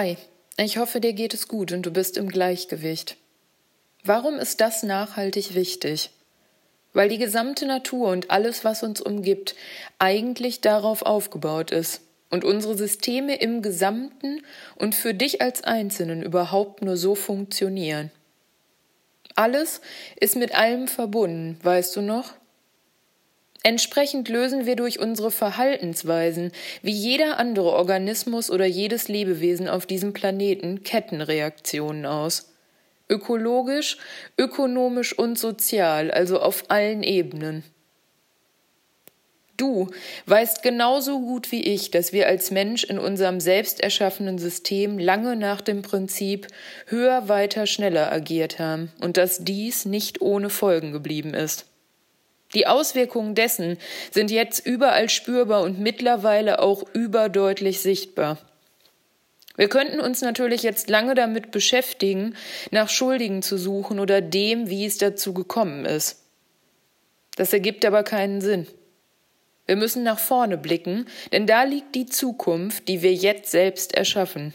Hi, ich hoffe, dir geht es gut und du bist im Gleichgewicht. Warum ist das nachhaltig wichtig? Weil die gesamte Natur und alles, was uns umgibt, eigentlich darauf aufgebaut ist und unsere Systeme im Gesamten und für dich als Einzelnen überhaupt nur so funktionieren. Alles ist mit allem verbunden, weißt du noch? Entsprechend lösen wir durch unsere Verhaltensweisen, wie jeder andere Organismus oder jedes Lebewesen auf diesem Planeten, Kettenreaktionen aus. Ökologisch, ökonomisch und sozial, also auf allen Ebenen. Du weißt genauso gut wie ich, dass wir als Mensch in unserem selbst erschaffenen System lange nach dem Prinzip höher, weiter, schneller agiert haben und dass dies nicht ohne Folgen geblieben ist. Die Auswirkungen dessen sind jetzt überall spürbar und mittlerweile auch überdeutlich sichtbar. Wir könnten uns natürlich jetzt lange damit beschäftigen, nach Schuldigen zu suchen oder dem, wie es dazu gekommen ist. Das ergibt aber keinen Sinn. Wir müssen nach vorne blicken, denn da liegt die Zukunft, die wir jetzt selbst erschaffen.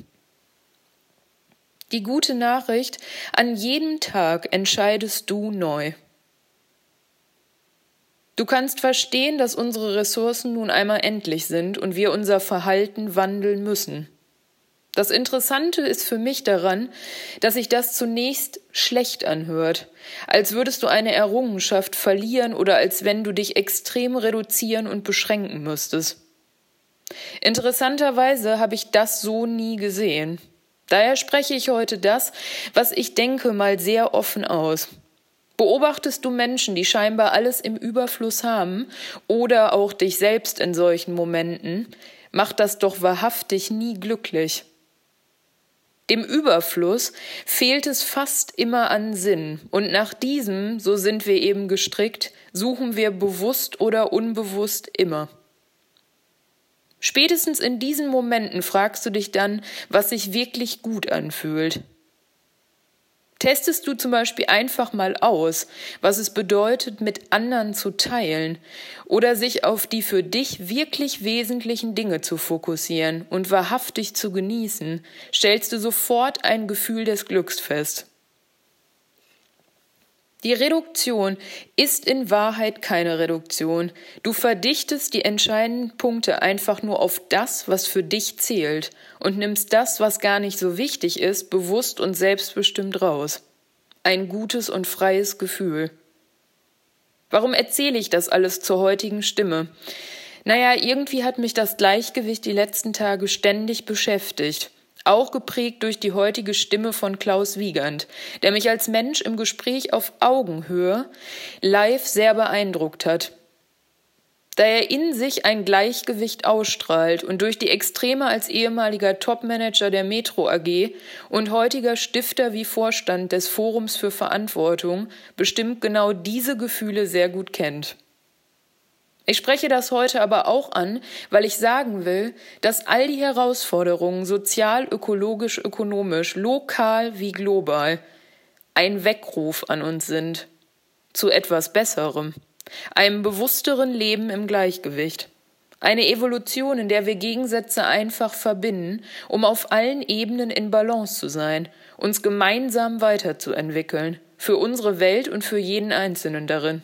Die gute Nachricht, an jedem Tag entscheidest du neu. Du kannst verstehen, dass unsere Ressourcen nun einmal endlich sind und wir unser Verhalten wandeln müssen. Das Interessante ist für mich daran, dass sich das zunächst schlecht anhört, als würdest du eine Errungenschaft verlieren oder als wenn du dich extrem reduzieren und beschränken müsstest. Interessanterweise habe ich das so nie gesehen. Daher spreche ich heute das, was ich denke, mal sehr offen aus. Beobachtest du Menschen, die scheinbar alles im Überfluss haben, oder auch dich selbst in solchen Momenten, macht das doch wahrhaftig nie glücklich. Dem Überfluss fehlt es fast immer an Sinn, und nach diesem, so sind wir eben gestrickt, suchen wir bewusst oder unbewusst immer. Spätestens in diesen Momenten fragst du dich dann, was sich wirklich gut anfühlt. Testest du zum Beispiel einfach mal aus, was es bedeutet, mit anderen zu teilen oder sich auf die für dich wirklich wesentlichen Dinge zu fokussieren und wahrhaftig zu genießen, stellst du sofort ein Gefühl des Glücks fest. Die Reduktion ist in Wahrheit keine Reduktion. Du verdichtest die entscheidenden Punkte einfach nur auf das, was für dich zählt und nimmst das, was gar nicht so wichtig ist, bewusst und selbstbestimmt raus. Ein gutes und freies Gefühl. Warum erzähle ich das alles zur heutigen Stimme? Naja, irgendwie hat mich das Gleichgewicht die letzten Tage ständig beschäftigt. Auch geprägt durch die heutige Stimme von Klaus Wiegand, der mich als Mensch im Gespräch auf Augenhöhe live sehr beeindruckt hat da er in sich ein Gleichgewicht ausstrahlt und durch die Extreme als ehemaliger Topmanager der Metro AG und heutiger Stifter wie Vorstand des Forums für Verantwortung bestimmt genau diese Gefühle sehr gut kennt. Ich spreche das heute aber auch an, weil ich sagen will, dass all die Herausforderungen sozial, ökologisch, ökonomisch, lokal wie global ein Weckruf an uns sind zu etwas Besserem einem bewussteren Leben im Gleichgewicht. Eine Evolution, in der wir Gegensätze einfach verbinden, um auf allen Ebenen in Balance zu sein, uns gemeinsam weiterzuentwickeln, für unsere Welt und für jeden Einzelnen darin.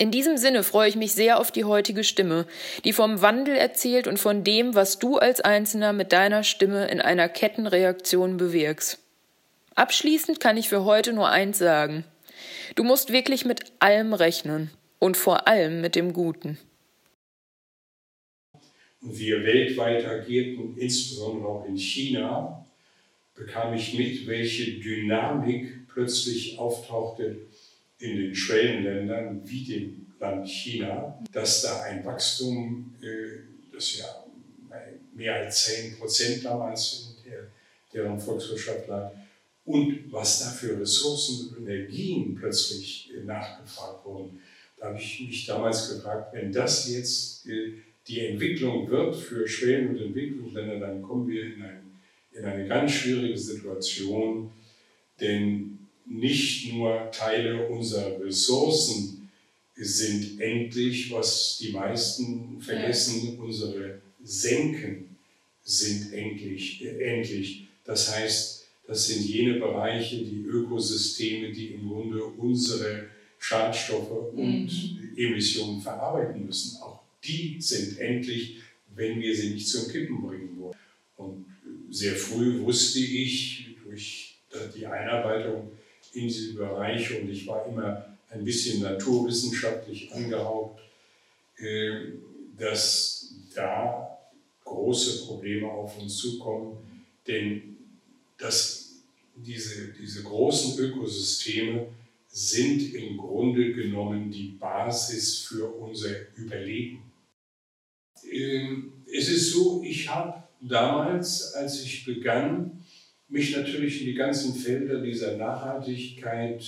In diesem Sinne freue ich mich sehr auf die heutige Stimme, die vom Wandel erzählt und von dem, was du als Einzelner mit deiner Stimme in einer Kettenreaktion bewirkst. Abschließend kann ich für heute nur eins sagen. Du musst wirklich mit allem rechnen und vor allem mit dem Guten. Wir weltweit agierten, insbesondere auch in China, bekam ich mit, welche Dynamik plötzlich auftauchte in den Schwellenländern wie dem Land China, dass da ein Wachstum, äh, das ja mehr als 10 Prozent damals in deren Volkswirtschaft lag, und was da für Ressourcen und Energien plötzlich äh, nachgefragt wurden. Da habe ich mich damals gefragt, wenn das jetzt äh, die Entwicklung wird für Schwellen- und Entwicklungsländer, dann kommen wir in, ein, in eine ganz schwierige Situation, denn nicht nur Teile unserer Ressourcen sind endlich, was die meisten vergessen, unsere Senken sind endlich. Äh, endlich. Das heißt, das sind jene Bereiche, die Ökosysteme, die im Grunde unsere Schadstoffe und mhm. Emissionen verarbeiten müssen. Auch die sind endlich, wenn wir sie nicht zum Kippen bringen wollen. Und sehr früh wusste ich durch die Einarbeitung in diese Bereiche und ich war immer ein bisschen naturwissenschaftlich angehaucht, äh, dass da große Probleme auf uns zukommen, denn dass diese, diese großen Ökosysteme sind im Grunde genommen die Basis für unser Überleben. Ähm, es ist so, ich habe damals, als ich begann, mich natürlich in die ganzen Felder dieser Nachhaltigkeit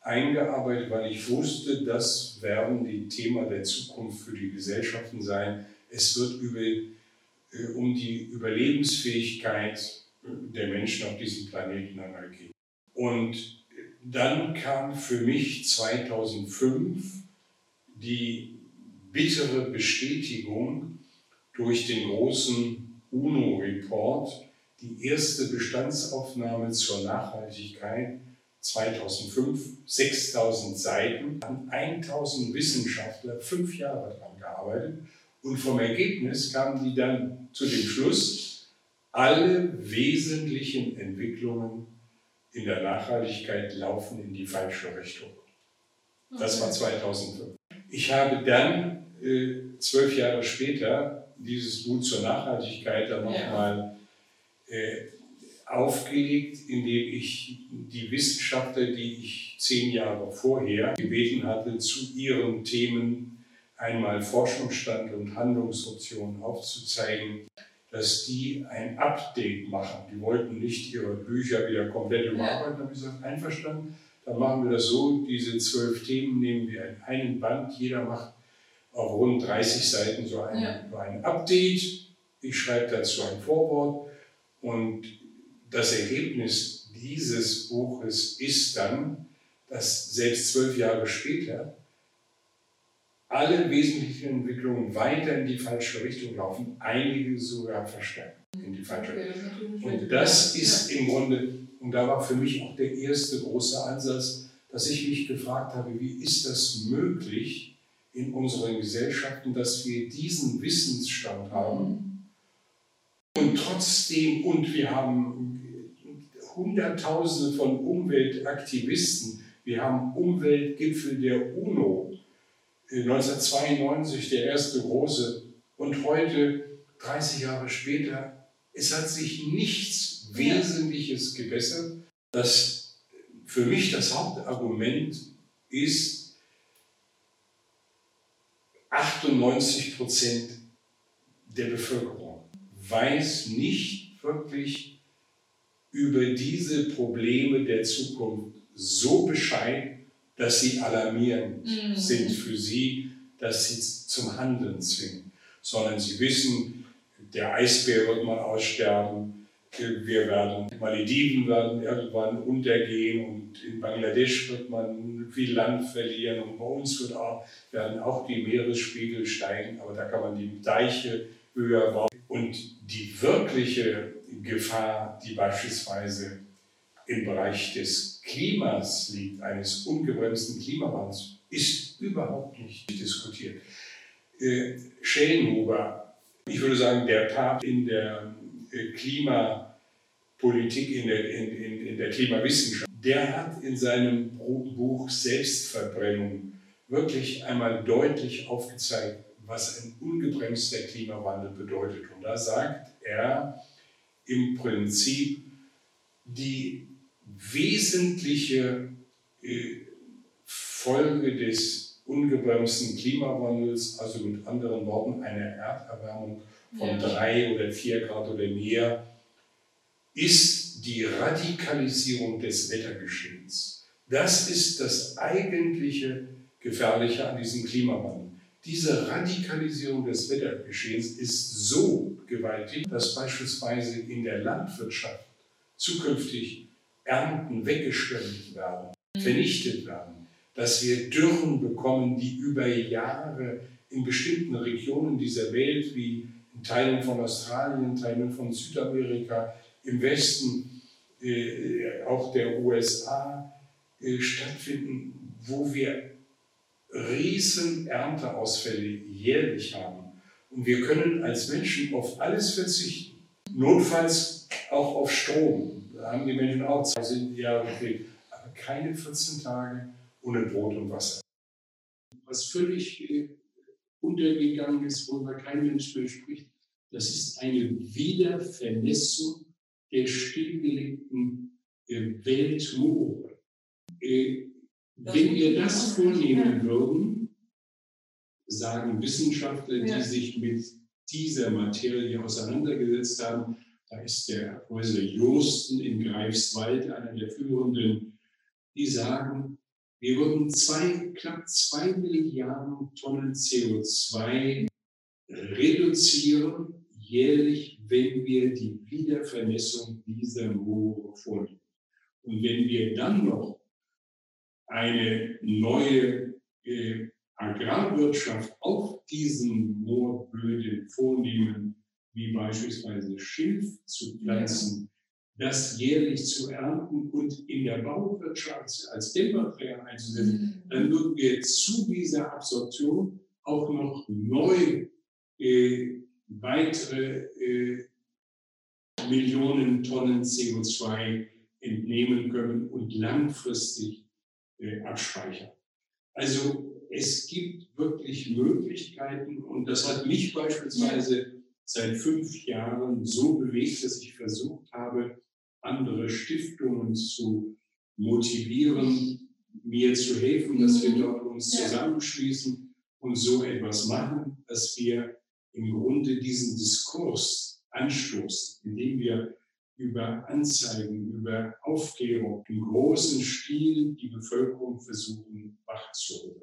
eingearbeitet, weil ich wusste, das werden die Themen der Zukunft für die Gesellschaften sein. Es wird über, äh, um die Überlebensfähigkeit der Menschen auf diesem Planeten einmal gehen. Und dann kam für mich 2005 die bittere Bestätigung durch den großen UNO-Report, die erste Bestandsaufnahme zur Nachhaltigkeit 2005, 6000 Seiten, haben 1000 Wissenschaftler fünf Jahre daran gearbeitet und vom Ergebnis kamen die dann zu dem Schluss, alle wesentlichen Entwicklungen in der Nachhaltigkeit laufen in die falsche Richtung. Das war 2005. Ich habe dann äh, zwölf Jahre später dieses Buch zur Nachhaltigkeit dann nochmal aufgelegt, indem ich die Wissenschaftler, die ich zehn Jahre vorher gebeten hatte, zu ihren Themen einmal Forschungsstand und Handlungsoptionen aufzuzeigen, dass die ein Update machen. Die wollten nicht ihre Bücher wieder komplett überarbeiten. Habe ich gesagt, einverstanden, dann machen wir das so, diese zwölf Themen nehmen wir in einen Band, jeder macht auf rund 30 Seiten so ein, ja. so ein Update. Ich schreibe dazu ein Vorwort und das Ergebnis dieses Buches ist dann, dass selbst zwölf Jahre später alle wesentlichen Entwicklungen weiter in die falsche Richtung laufen, einige sogar verstärken in die falsche Richtung. Und das ist im Grunde, und da war für mich auch der erste große Ansatz, dass ich mich gefragt habe, wie ist das möglich in unseren Gesellschaften, dass wir diesen Wissensstand haben und trotzdem, und wir haben Hunderttausende von Umweltaktivisten, wir haben Umweltgipfel der UNO, 1992 der erste große. Und heute, 30 Jahre später, es hat sich nichts Wesentliches gebessert. Das für mich das Hauptargument ist, 98 Prozent der Bevölkerung weiß nicht wirklich über diese Probleme der Zukunft so Bescheid, dass sie alarmierend mhm. sind für sie, dass sie zum Handeln zwingen, sondern sie wissen, der Eisbär wird mal aussterben, wir werden, Malediven werden irgendwann untergehen und in Bangladesch wird man viel Land verlieren und bei uns wird auch, werden auch die Meeresspiegel steigen, aber da kann man die Deiche höher bauen. Und die wirkliche Gefahr, die beispielsweise im Bereich des Klimas liegt, eines ungebremsten Klimawandels, ist überhaupt nicht diskutiert. Äh, Schellenhuber, ich würde sagen, der Papst in der äh, Klimapolitik, in der, in, in, in der Klimawissenschaft, der hat in seinem Buch Selbstverbrennung wirklich einmal deutlich aufgezeigt, was ein ungebremster Klimawandel bedeutet. Und da sagt er im Prinzip, die wesentliche äh, Folge des ungebremsten Klimawandels, also mit anderen Worten eine Erderwärmung von ja. drei oder vier Grad oder mehr, ist die Radikalisierung des Wettergeschehens. Das ist das eigentliche Gefährliche an diesem Klimawandel. Diese Radikalisierung des Wettergeschehens ist so gewaltig, dass beispielsweise in der Landwirtschaft zukünftig Ernten weggeschwemmt werden, mhm. vernichtet werden, dass wir Dürren bekommen, die über Jahre in bestimmten Regionen dieser Welt wie in Teilen von Australien, Teilen von Südamerika, im Westen äh, auch der USA äh, stattfinden, wo wir riesen Ernteausfälle jährlich haben. Und wir können als Menschen auf alles verzichten, notfalls auch auf Strom. Da haben die Menschen auch zwei Jahre gefehlt, aber keine 14 Tage ohne Brot und Wasser. Was völlig äh, untergegangen ist, worüber kein Mensch mehr spricht, das ist eine Wiedervermessung der stillgelegten äh, Weltmoore. Äh, wenn wir das vornehmen würden, sagen Wissenschaftler, die sich mit dieser Materie auseinandergesetzt haben, da ist der Häuser Josten in Greifswald einer der führenden, die sagen, wir würden zwei, knapp zwei Milliarden Tonnen CO2 reduzieren jährlich, wenn wir die Wiedervernässung dieser Moore vornehmen. Und wenn wir dann noch eine neue äh, Agrarwirtschaft auf diesen Moorböden vornehmen, wie beispielsweise Schilf zu pflanzen, ja. das jährlich zu ernten und in der Bauwirtschaft als Dämmmaterial einzusetzen, mhm. dann würden wir zu dieser Absorption auch noch neu äh, weitere äh, Millionen Tonnen CO2 entnehmen können und langfristig äh, abspeichern. Also es gibt wirklich Möglichkeiten und das hat mich beispielsweise seit fünf Jahren so bewegt, dass ich versucht habe, andere Stiftungen zu motivieren, mir zu helfen, dass wir mhm. dort uns zusammenschließen und so etwas machen, dass wir im Grunde diesen Diskurs anstoßen, indem wir über Anzeigen, über Aufklärung im großen Stil die Bevölkerung versuchen wachzuholen.